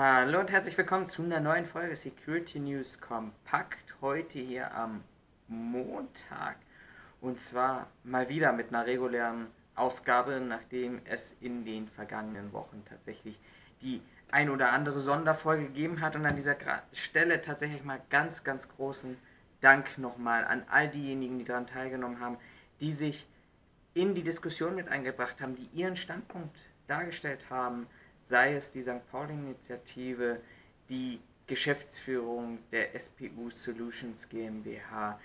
Hallo und herzlich willkommen zu einer neuen Folge Security News Kompakt. Heute hier am Montag. Und zwar mal wieder mit einer regulären Ausgabe, nachdem es in den vergangenen Wochen tatsächlich die ein oder andere Sonderfolge gegeben hat. Und an dieser Stelle tatsächlich mal ganz, ganz großen Dank nochmal an all diejenigen, die daran teilgenommen haben, die sich in die Diskussion mit eingebracht haben, die ihren Standpunkt dargestellt haben sei es die St. Pauli-Initiative, die Geschäftsführung der SPU Solutions GmbH.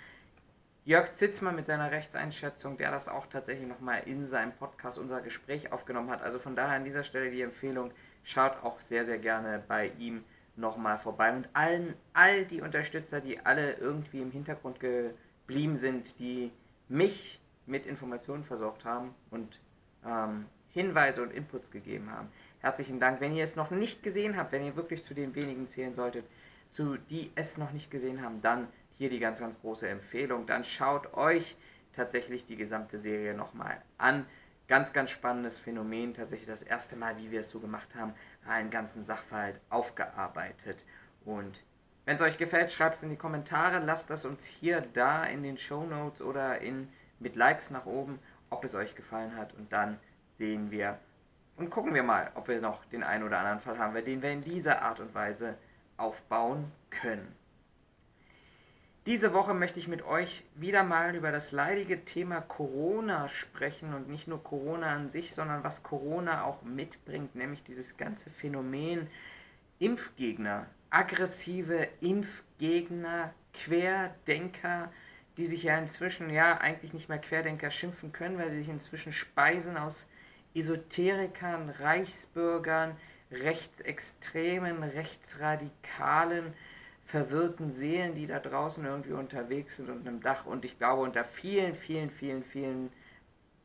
Jörg Zitzmann mit seiner Rechtseinschätzung, der das auch tatsächlich nochmal in seinem Podcast unser Gespräch aufgenommen hat. Also von daher an dieser Stelle die Empfehlung, schaut auch sehr, sehr gerne bei ihm nochmal vorbei. Und allen, all die Unterstützer, die alle irgendwie im Hintergrund geblieben sind, die mich mit Informationen versorgt haben und ähm, Hinweise und Inputs gegeben haben herzlichen Dank. Wenn ihr es noch nicht gesehen habt, wenn ihr wirklich zu den wenigen zählen solltet, zu die es noch nicht gesehen haben, dann hier die ganz, ganz große Empfehlung. Dann schaut euch tatsächlich die gesamte Serie nochmal an. Ganz, ganz spannendes Phänomen. Tatsächlich das erste Mal, wie wir es so gemacht haben, einen ganzen Sachverhalt aufgearbeitet. Und wenn es euch gefällt, schreibt es in die Kommentare. Lasst das uns hier, da in den Show Notes oder in, mit Likes nach oben, ob es euch gefallen hat. Und dann sehen wir und gucken wir mal, ob wir noch den einen oder anderen Fall haben, den wir in dieser Art und Weise aufbauen können. Diese Woche möchte ich mit euch wieder mal über das leidige Thema Corona sprechen und nicht nur Corona an sich, sondern was Corona auch mitbringt, nämlich dieses ganze Phänomen Impfgegner, aggressive Impfgegner, Querdenker, die sich ja inzwischen ja eigentlich nicht mehr Querdenker schimpfen können, weil sie sich inzwischen speisen aus Esoterikern, Reichsbürgern, Rechtsextremen, Rechtsradikalen, verwirrten Seelen, die da draußen irgendwie unterwegs sind und einem Dach und ich glaube unter vielen, vielen, vielen, vielen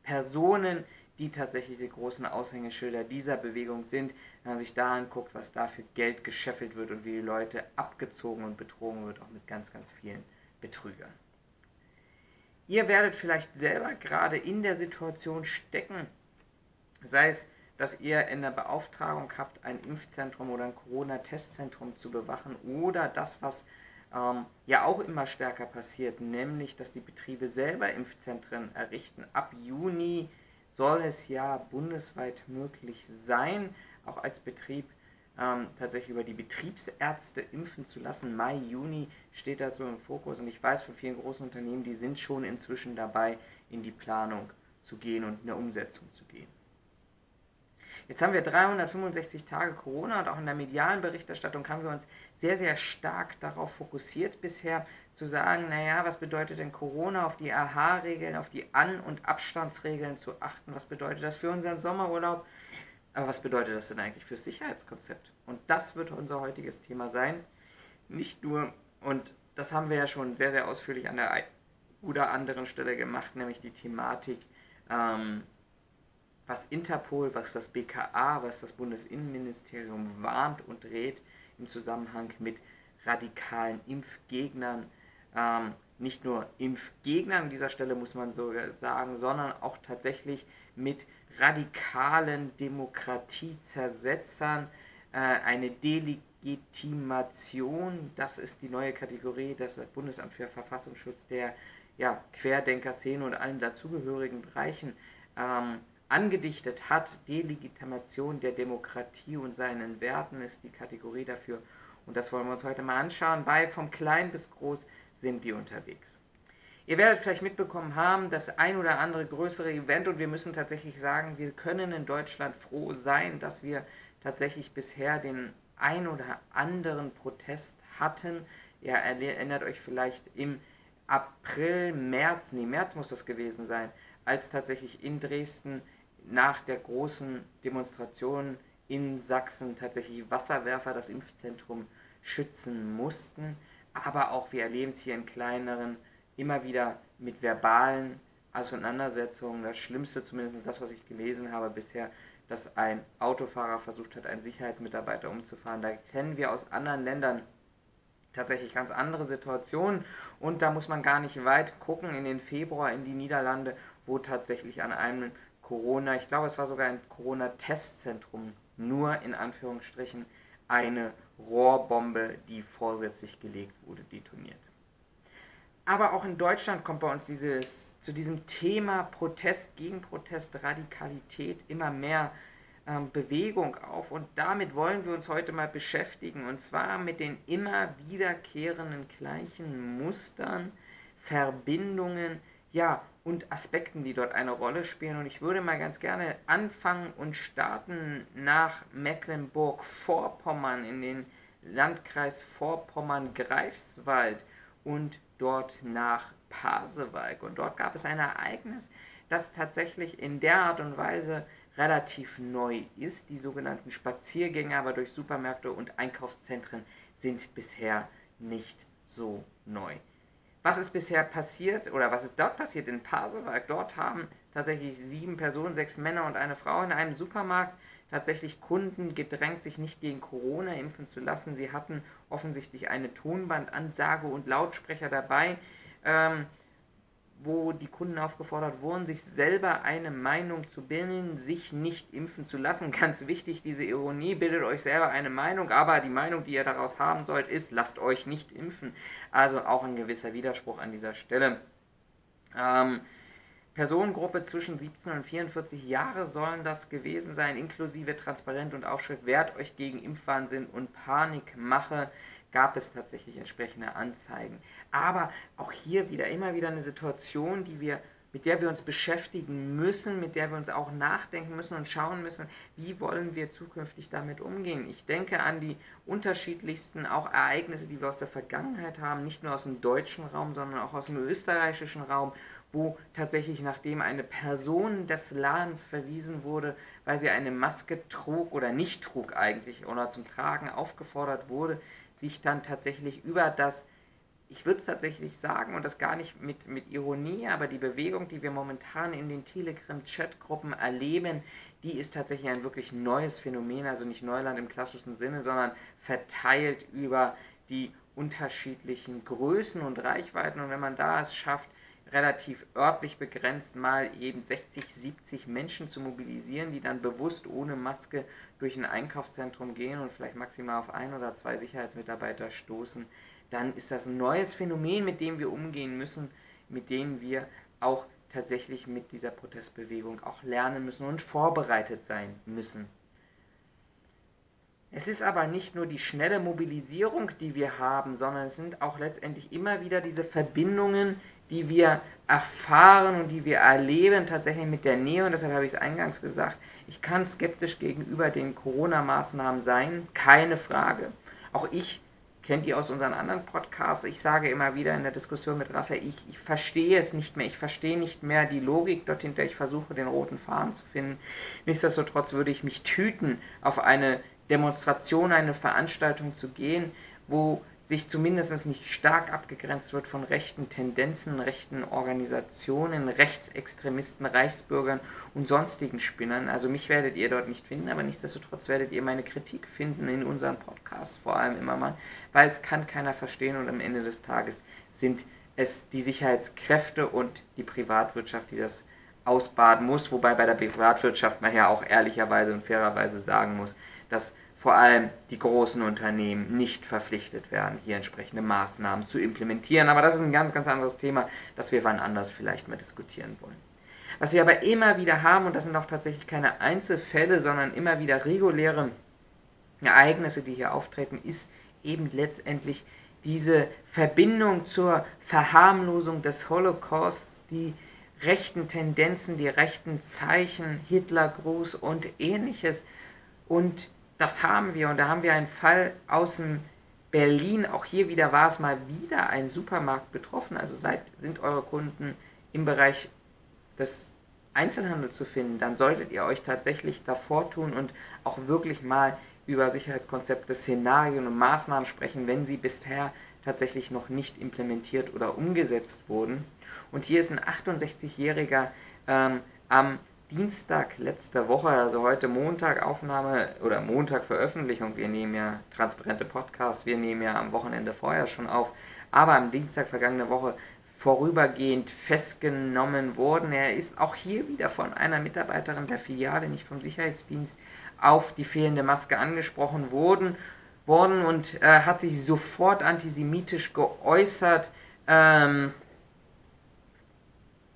Personen, die tatsächlich die großen Aushängeschilder dieser Bewegung sind, wenn man sich da anguckt, was da für Geld gescheffelt wird und wie die Leute abgezogen und betrogen wird, auch mit ganz, ganz vielen Betrügern. Ihr werdet vielleicht selber gerade in der Situation stecken, sei es, dass ihr in der Beauftragung habt, ein Impfzentrum oder ein Corona-Testzentrum zu bewachen oder das, was ähm, ja auch immer stärker passiert, nämlich, dass die Betriebe selber Impfzentren errichten. Ab Juni soll es ja bundesweit möglich sein, auch als Betrieb ähm, tatsächlich über die Betriebsärzte impfen zu lassen. Mai, Juni steht da so im Fokus und ich weiß von vielen großen Unternehmen, die sind schon inzwischen dabei, in die Planung zu gehen und in der Umsetzung zu gehen. Jetzt haben wir 365 Tage Corona und auch in der medialen Berichterstattung haben wir uns sehr, sehr stark darauf fokussiert bisher zu sagen, naja, was bedeutet denn Corona, auf die AHA-Regeln, auf die An- und Abstandsregeln zu achten, was bedeutet das für unseren Sommerurlaub, aber was bedeutet das denn eigentlich fürs Sicherheitskonzept? Und das wird unser heutiges Thema sein. Nicht nur, und das haben wir ja schon sehr, sehr ausführlich an der oder anderen Stelle gemacht, nämlich die Thematik, ähm, was Interpol, was das BKA, was das Bundesinnenministerium warnt und rät im Zusammenhang mit radikalen Impfgegnern. Ähm, nicht nur Impfgegnern an dieser Stelle muss man so sagen, sondern auch tatsächlich mit radikalen Demokratiezersetzern äh, eine Delegitimation, das ist die neue Kategorie, das Bundesamt für Verfassungsschutz der ja, Querdenker-Szene und allen dazugehörigen Bereichen ähm, angedichtet hat. Delegitimation der Demokratie und seinen Werten ist die Kategorie dafür. Und das wollen wir uns heute mal anschauen. Bei vom Klein bis Groß sind die unterwegs. Ihr werdet vielleicht mitbekommen haben, das ein oder andere größere Event und wir müssen tatsächlich sagen, wir können in Deutschland froh sein, dass wir tatsächlich bisher den ein oder anderen Protest hatten. Ihr erinnert euch vielleicht im April, März, nee, März muss das gewesen sein, als tatsächlich in Dresden nach der großen Demonstration in Sachsen tatsächlich Wasserwerfer das Impfzentrum schützen mussten. Aber auch wir erleben es hier in kleineren, immer wieder mit verbalen Auseinandersetzungen. Das Schlimmste, zumindest das, was ich gelesen habe bisher, dass ein Autofahrer versucht hat, einen Sicherheitsmitarbeiter umzufahren. Da kennen wir aus anderen Ländern tatsächlich ganz andere Situationen und da muss man gar nicht weit gucken in den Februar in die Niederlande, wo tatsächlich an einem Corona, ich glaube es war sogar ein Corona-Testzentrum, nur in Anführungsstrichen eine Rohrbombe, die vorsätzlich gelegt wurde, detoniert. Aber auch in Deutschland kommt bei uns dieses, zu diesem Thema Protest gegen Protest, Radikalität immer mehr ähm, Bewegung auf. Und damit wollen wir uns heute mal beschäftigen. Und zwar mit den immer wiederkehrenden gleichen Mustern, Verbindungen, ja, und Aspekten, die dort eine Rolle spielen. Und ich würde mal ganz gerne anfangen und starten nach Mecklenburg-Vorpommern in den Landkreis Vorpommern-Greifswald und dort nach Pasewalk. Und dort gab es ein Ereignis, das tatsächlich in der Art und Weise relativ neu ist. Die sogenannten Spaziergänge aber durch Supermärkte und Einkaufszentren sind bisher nicht so neu. Was ist bisher passiert oder was ist dort passiert in Pasewalk? Dort haben tatsächlich sieben Personen, sechs Männer und eine Frau in einem Supermarkt tatsächlich Kunden gedrängt, sich nicht gegen Corona impfen zu lassen. Sie hatten offensichtlich eine Tonbandansage und Lautsprecher dabei, ähm, wo die Kunden aufgefordert wurden, sich selber eine Meinung zu bilden, sich nicht impfen zu lassen. Ganz wichtig, diese Ironie, bildet euch selber eine Meinung, aber die Meinung, die ihr daraus haben sollt, ist, lasst euch nicht impfen. Also auch ein gewisser Widerspruch an dieser Stelle. Ähm, Personengruppe zwischen 17 und 44 Jahre sollen das gewesen sein, inklusive Transparent und Aufschrift Wehrt euch gegen Impfwahnsinn und Panikmache gab es tatsächlich entsprechende Anzeigen. Aber auch hier wieder immer wieder eine Situation, die wir mit der wir uns beschäftigen müssen, mit der wir uns auch nachdenken müssen und schauen müssen, wie wollen wir zukünftig damit umgehen. Ich denke an die unterschiedlichsten auch Ereignisse, die wir aus der Vergangenheit haben, nicht nur aus dem deutschen Raum, sondern auch aus dem österreichischen Raum wo tatsächlich nachdem eine Person des Ladens verwiesen wurde, weil sie eine Maske trug oder nicht trug eigentlich oder zum Tragen aufgefordert wurde, sich dann tatsächlich über das, ich würde es tatsächlich sagen und das gar nicht mit, mit Ironie, aber die Bewegung, die wir momentan in den Telegram-Chatgruppen erleben, die ist tatsächlich ein wirklich neues Phänomen, also nicht Neuland im klassischen Sinne, sondern verteilt über die unterschiedlichen Größen und Reichweiten. Und wenn man da es schafft, relativ örtlich begrenzt mal eben 60, 70 Menschen zu mobilisieren, die dann bewusst ohne Maske durch ein Einkaufszentrum gehen und vielleicht maximal auf ein oder zwei Sicherheitsmitarbeiter stoßen, dann ist das ein neues Phänomen, mit dem wir umgehen müssen, mit dem wir auch tatsächlich mit dieser Protestbewegung auch lernen müssen und vorbereitet sein müssen. Es ist aber nicht nur die schnelle Mobilisierung, die wir haben, sondern es sind auch letztendlich immer wieder diese Verbindungen, die wir erfahren und die wir erleben, tatsächlich mit der Nähe. Und deshalb habe ich es eingangs gesagt, ich kann skeptisch gegenüber den Corona-Maßnahmen sein, keine Frage. Auch ich kennt ihr aus unseren anderen Podcasts. Ich sage immer wieder in der Diskussion mit Raphael, ich, ich verstehe es nicht mehr. Ich verstehe nicht mehr die Logik dort hinter. Ich versuche den roten Faden zu finden. Nichtsdestotrotz würde ich mich tüten, auf eine Demonstration, eine Veranstaltung zu gehen, wo sich zumindest nicht stark abgegrenzt wird von rechten Tendenzen, rechten Organisationen, Rechtsextremisten, Reichsbürgern und sonstigen Spinnern. Also mich werdet ihr dort nicht finden, aber nichtsdestotrotz werdet ihr meine Kritik finden in unseren Podcasts vor allem immer mal, weil es kann keiner verstehen und am Ende des Tages sind es die Sicherheitskräfte und die Privatwirtschaft, die das ausbaden muss, wobei bei der Privatwirtschaft man ja auch ehrlicherweise und fairerweise sagen muss, dass vor allem die großen Unternehmen nicht verpflichtet werden, hier entsprechende Maßnahmen zu implementieren. Aber das ist ein ganz, ganz anderes Thema, das wir wann anders vielleicht mal diskutieren wollen. Was wir aber immer wieder haben, und das sind auch tatsächlich keine Einzelfälle, sondern immer wieder reguläre Ereignisse, die hier auftreten, ist eben letztendlich diese Verbindung zur Verharmlosung des Holocausts, die rechten Tendenzen, die rechten Zeichen, Hitlergruß und ähnliches. Und das haben wir und da haben wir einen Fall aus dem Berlin. Auch hier wieder war es mal wieder ein Supermarkt betroffen. Also seid, sind eure Kunden im Bereich des Einzelhandels zu finden, dann solltet ihr euch tatsächlich davor tun und auch wirklich mal über Sicherheitskonzepte, Szenarien und Maßnahmen sprechen, wenn sie bisher tatsächlich noch nicht implementiert oder umgesetzt wurden. Und hier ist ein 68-Jähriger ähm, am Dienstag letzter Woche, also heute Montag Aufnahme oder Montag Veröffentlichung. Wir nehmen ja transparente Podcasts, wir nehmen ja am Wochenende vorher schon auf, aber am Dienstag vergangene Woche vorübergehend festgenommen worden. Er ist auch hier wieder von einer Mitarbeiterin der Filiale, nicht vom Sicherheitsdienst, auf die fehlende Maske angesprochen worden worden und äh, hat sich sofort antisemitisch geäußert. Ähm,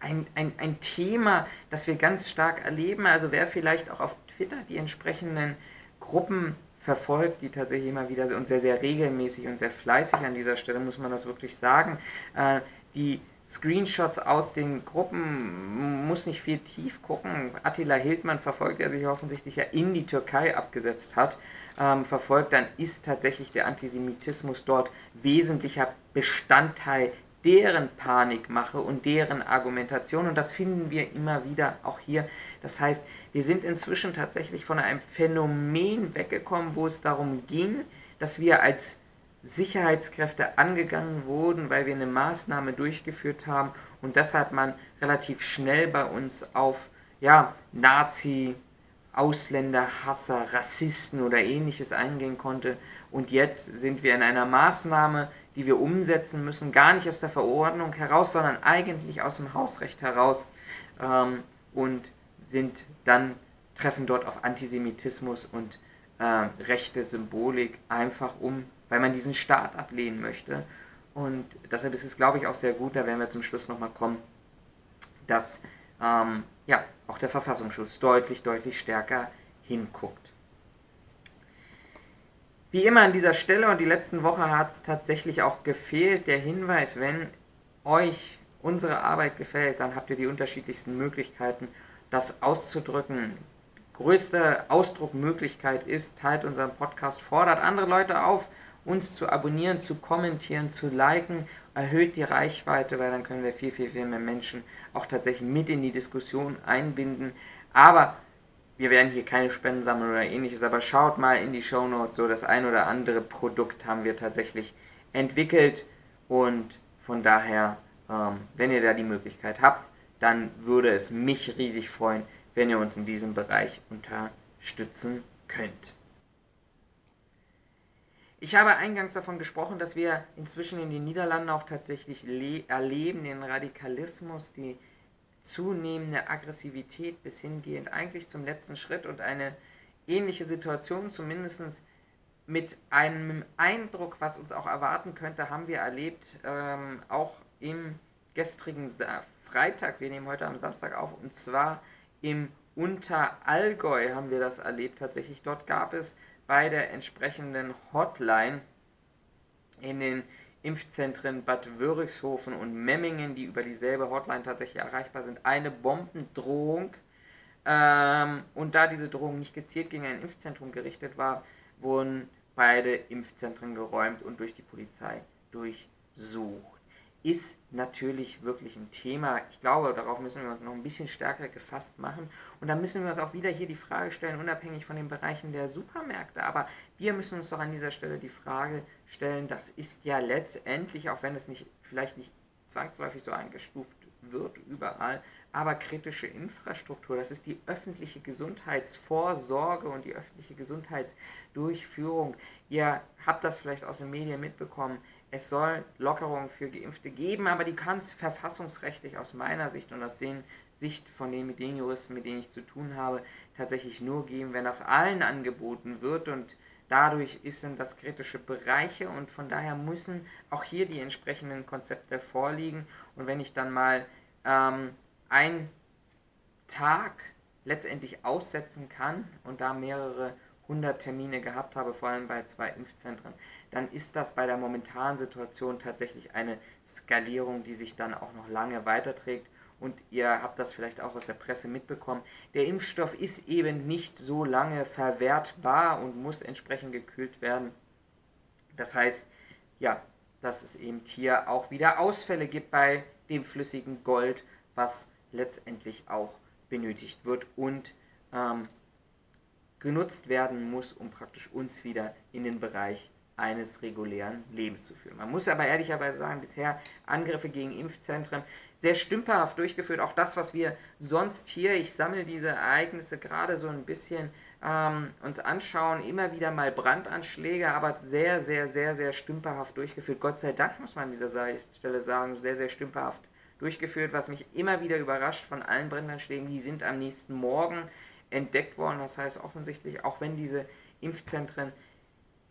ein, ein, ein Thema, das wir ganz stark erleben. Also wer vielleicht auch auf Twitter die entsprechenden Gruppen verfolgt, die tatsächlich immer wieder und sehr, sehr regelmäßig und sehr fleißig an dieser Stelle, muss man das wirklich sagen, äh, die Screenshots aus den Gruppen muss nicht viel tief gucken. Attila Hildmann verfolgt, der sich offensichtlich ja in die Türkei abgesetzt hat, ähm, verfolgt, dann ist tatsächlich der Antisemitismus dort wesentlicher Bestandteil deren Panikmache und deren Argumentation. Und das finden wir immer wieder auch hier. Das heißt, wir sind inzwischen tatsächlich von einem Phänomen weggekommen, wo es darum ging, dass wir als Sicherheitskräfte angegangen wurden, weil wir eine Maßnahme durchgeführt haben und deshalb man relativ schnell bei uns auf ja, Nazi, Ausländer, Hasser, Rassisten oder ähnliches eingehen konnte. Und jetzt sind wir in einer Maßnahme, die wir umsetzen müssen, gar nicht aus der Verordnung heraus, sondern eigentlich aus dem Hausrecht heraus ähm, und sind dann treffen dort auf Antisemitismus und äh, rechte Symbolik, einfach um, weil man diesen Staat ablehnen möchte. Und deshalb ist es, glaube ich, auch sehr gut, da werden wir zum Schluss nochmal kommen, dass ähm, ja, auch der Verfassungsschutz deutlich, deutlich stärker hinguckt. Wie immer an dieser Stelle und die letzten Woche hat es tatsächlich auch gefehlt, der Hinweis, wenn euch unsere Arbeit gefällt, dann habt ihr die unterschiedlichsten Möglichkeiten, das auszudrücken. Größte Ausdruckmöglichkeit ist, teilt unseren Podcast, fordert andere Leute auf, uns zu abonnieren, zu kommentieren, zu liken, erhöht die Reichweite, weil dann können wir viel, viel, viel mehr Menschen auch tatsächlich mit in die Diskussion einbinden. Aber wir werden hier keine Spenden sammeln oder ähnliches, aber schaut mal in die Show Notes, so das ein oder andere Produkt haben wir tatsächlich entwickelt und von daher, ähm, wenn ihr da die Möglichkeit habt, dann würde es mich riesig freuen, wenn ihr uns in diesem Bereich unterstützen könnt. Ich habe eingangs davon gesprochen, dass wir inzwischen in den Niederlanden auch tatsächlich erleben, den Radikalismus, die zunehmende Aggressivität bis hingehend eigentlich zum letzten Schritt und eine ähnliche Situation, zumindest mit einem Eindruck, was uns auch erwarten könnte, haben wir erlebt, ähm, auch im gestrigen Sa Freitag, wir nehmen heute am Samstag auf, und zwar im Unterallgäu haben wir das erlebt tatsächlich. Dort gab es bei der entsprechenden Hotline in den Impfzentren Bad Wörichshofen und Memmingen, die über dieselbe Hotline tatsächlich erreichbar sind, eine Bombendrohung. Ähm, und da diese Drohung nicht gezielt gegen ein Impfzentrum gerichtet war, wurden beide Impfzentren geräumt und durch die Polizei durchsucht ist natürlich wirklich ein Thema. Ich glaube, darauf müssen wir uns noch ein bisschen stärker gefasst machen. Und dann müssen wir uns auch wieder hier die Frage stellen, unabhängig von den Bereichen der Supermärkte. Aber wir müssen uns doch an dieser Stelle die Frage stellen, das ist ja letztendlich, auch wenn es nicht vielleicht nicht zwangsläufig so eingestuft wird überall, aber kritische Infrastruktur, das ist die öffentliche Gesundheitsvorsorge und die öffentliche Gesundheitsdurchführung. Ihr habt das vielleicht aus den Medien mitbekommen es soll Lockerungen für Geimpfte geben, aber die kann es verfassungsrechtlich aus meiner Sicht und aus den Sicht von den Medienjuristen, mit denen ich zu tun habe, tatsächlich nur geben, wenn das allen angeboten wird und dadurch sind das kritische Bereiche und von daher müssen auch hier die entsprechenden Konzepte vorliegen und wenn ich dann mal ähm, einen Tag letztendlich aussetzen kann und da mehrere 100 Termine gehabt habe, vor allem bei zwei Impfzentren, dann ist das bei der momentanen Situation tatsächlich eine Skalierung, die sich dann auch noch lange weiterträgt. Und ihr habt das vielleicht auch aus der Presse mitbekommen. Der Impfstoff ist eben nicht so lange verwertbar und muss entsprechend gekühlt werden. Das heißt, ja, dass es eben hier auch wieder Ausfälle gibt bei dem flüssigen Gold, was letztendlich auch benötigt wird und ähm, genutzt werden muss, um praktisch uns wieder in den Bereich eines regulären Lebens zu führen. Man muss aber ehrlicherweise sagen, bisher Angriffe gegen Impfzentren sehr stümperhaft durchgeführt. Auch das, was wir sonst hier, ich sammle diese Ereignisse gerade so ein bisschen ähm, uns anschauen, immer wieder mal Brandanschläge, aber sehr, sehr, sehr, sehr stümperhaft durchgeführt. Gott sei Dank muss man an dieser Stelle sagen, sehr, sehr stümperhaft durchgeführt, was mich immer wieder überrascht von allen Brandanschlägen, die sind am nächsten Morgen entdeckt worden. Das heißt offensichtlich, auch wenn diese Impfzentren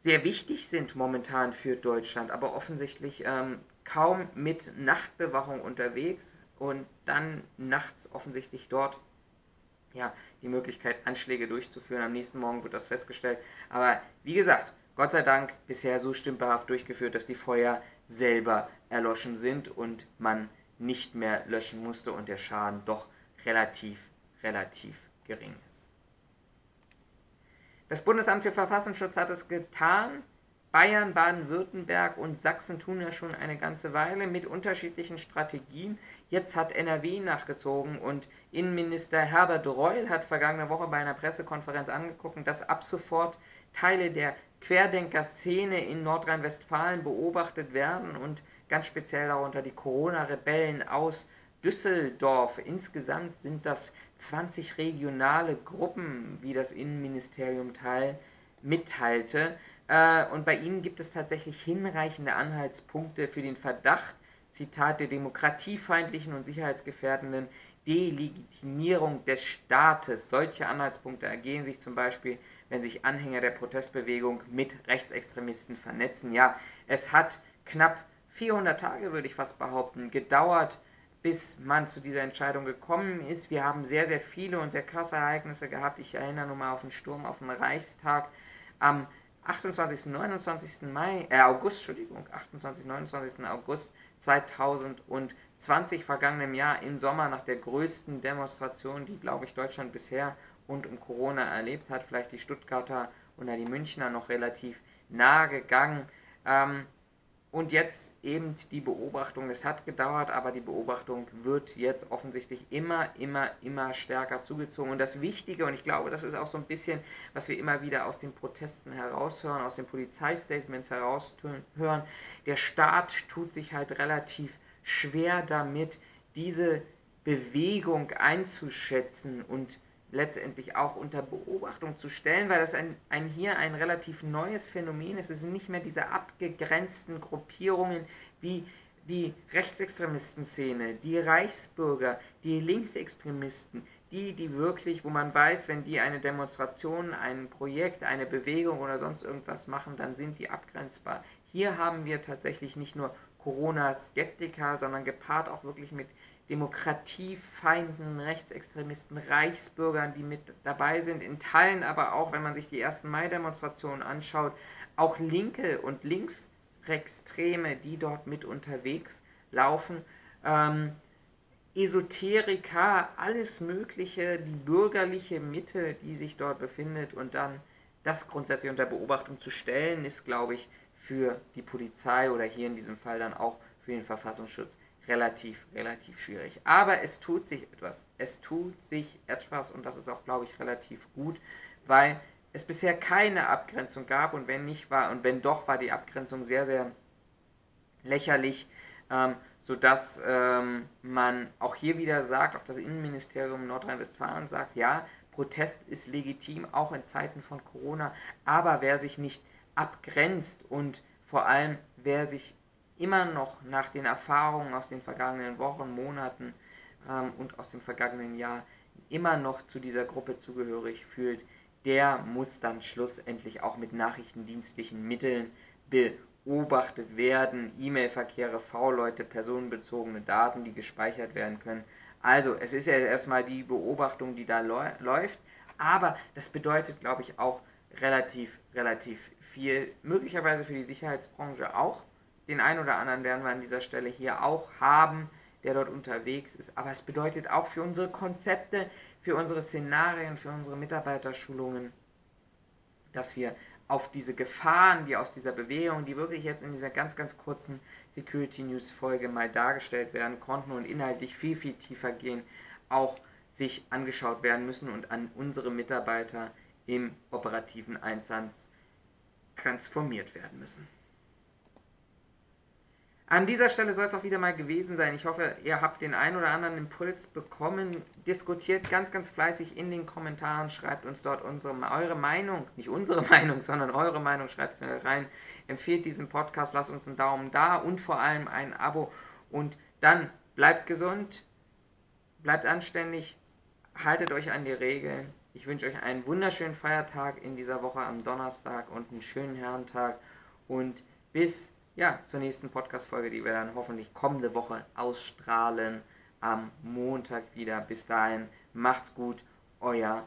sehr wichtig sind momentan für Deutschland, aber offensichtlich ähm, kaum mit Nachtbewachung unterwegs und dann nachts offensichtlich dort ja, die Möglichkeit, Anschläge durchzuführen. Am nächsten Morgen wird das festgestellt. Aber wie gesagt, Gott sei Dank bisher so stümperhaft durchgeführt, dass die Feuer selber erloschen sind und man nicht mehr löschen musste und der Schaden doch relativ, relativ gering ist. Das Bundesamt für Verfassungsschutz hat es getan. Bayern, Baden-Württemberg und Sachsen tun ja schon eine ganze Weile mit unterschiedlichen Strategien. Jetzt hat NRW nachgezogen und Innenminister Herbert Reul hat vergangene Woche bei einer Pressekonferenz angeguckt, dass ab sofort Teile der Querdenker-Szene in Nordrhein-Westfalen beobachtet werden und ganz speziell darunter die Corona-Rebellen aus Düsseldorf. Insgesamt sind das 20 regionale Gruppen, wie das Innenministerium teil, mitteilte. Äh, und bei ihnen gibt es tatsächlich hinreichende Anhaltspunkte für den Verdacht, Zitat, der demokratiefeindlichen und sicherheitsgefährdenden Delegitimierung des Staates. Solche Anhaltspunkte ergehen sich zum Beispiel, wenn sich Anhänger der Protestbewegung mit Rechtsextremisten vernetzen. Ja, es hat knapp 400 Tage, würde ich fast behaupten, gedauert, bis man zu dieser Entscheidung gekommen ist. Wir haben sehr, sehr viele und sehr krasse Ereignisse gehabt. Ich erinnere nur mal auf den Sturm auf den Reichstag am 28. 29. Mai, äh, August, Entschuldigung, 28. 29. August 2020, vergangenem Jahr im Sommer, nach der größten Demonstration, die, glaube ich, Deutschland bisher rund um Corona erlebt hat. Vielleicht die Stuttgarter oder die Münchner noch relativ nahe gegangen. Ähm, und jetzt eben die Beobachtung, es hat gedauert, aber die Beobachtung wird jetzt offensichtlich immer, immer, immer stärker zugezogen. Und das Wichtige, und ich glaube, das ist auch so ein bisschen, was wir immer wieder aus den Protesten heraushören, aus den Polizeistatements heraushören, der Staat tut sich halt relativ schwer damit, diese Bewegung einzuschätzen und letztendlich auch unter Beobachtung zu stellen, weil das ein, ein hier ein relativ neues Phänomen ist. Es sind nicht mehr diese abgegrenzten Gruppierungen wie die Rechtsextremistenszene, die Reichsbürger, die Linksextremisten, die, die wirklich, wo man weiß, wenn die eine Demonstration, ein Projekt, eine Bewegung oder sonst irgendwas machen, dann sind die abgrenzbar. Hier haben wir tatsächlich nicht nur Corona-Skeptiker, sondern gepaart auch wirklich mit Demokratiefeinden, Rechtsextremisten, Reichsbürgern, die mit dabei sind, in Teilen aber auch, wenn man sich die ersten Mai-Demonstrationen anschaut, auch Linke und Linksextreme, die dort mit unterwegs laufen. Ähm, Esoteriker, alles Mögliche, die bürgerliche Mitte, die sich dort befindet und dann das grundsätzlich unter Beobachtung zu stellen, ist, glaube ich, für die Polizei oder hier in diesem Fall dann auch für den Verfassungsschutz relativ, relativ schwierig. Aber es tut sich etwas. Es tut sich etwas und das ist auch, glaube ich, relativ gut, weil es bisher keine Abgrenzung gab und wenn nicht war und wenn doch, war die Abgrenzung sehr, sehr lächerlich, ähm, sodass ähm, man auch hier wieder sagt, auch das Innenministerium Nordrhein-Westfalen sagt, ja, Protest ist legitim, auch in Zeiten von Corona, aber wer sich nicht abgrenzt und vor allem wer sich immer noch nach den Erfahrungen aus den vergangenen Wochen, Monaten ähm, und aus dem vergangenen Jahr immer noch zu dieser Gruppe zugehörig fühlt, der muss dann schlussendlich auch mit nachrichtendienstlichen Mitteln beobachtet werden. E-Mail-Verkehre, V-Leute, personenbezogene Daten, die gespeichert werden können. Also es ist ja erstmal die Beobachtung, die da läuft, aber das bedeutet, glaube ich, auch relativ, relativ viel, möglicherweise für die Sicherheitsbranche auch, den einen oder anderen werden wir an dieser Stelle hier auch haben, der dort unterwegs ist. Aber es bedeutet auch für unsere Konzepte, für unsere Szenarien, für unsere Mitarbeiterschulungen, dass wir auf diese Gefahren, die aus dieser Bewegung, die wirklich jetzt in dieser ganz, ganz kurzen Security News Folge mal dargestellt werden konnten und inhaltlich viel, viel tiefer gehen, auch sich angeschaut werden müssen und an unsere Mitarbeiter im operativen Einsatz transformiert werden müssen. An dieser Stelle soll es auch wieder mal gewesen sein. Ich hoffe, ihr habt den ein oder anderen Impuls bekommen. Diskutiert ganz, ganz fleißig in den Kommentaren. Schreibt uns dort unsere, eure Meinung, nicht unsere Meinung, sondern eure Meinung. Schreibt es mir rein. Empfehlt diesen Podcast, lasst uns einen Daumen da und vor allem ein Abo. Und dann bleibt gesund, bleibt anständig, haltet euch an die Regeln Ich wünsche euch einen wunderschönen Feiertag in dieser Woche am Donnerstag und einen schönen Herrentag und bis ja, zur nächsten Podcast-Folge, die wir dann hoffentlich kommende Woche ausstrahlen am Montag wieder. Bis dahin, macht's gut, euer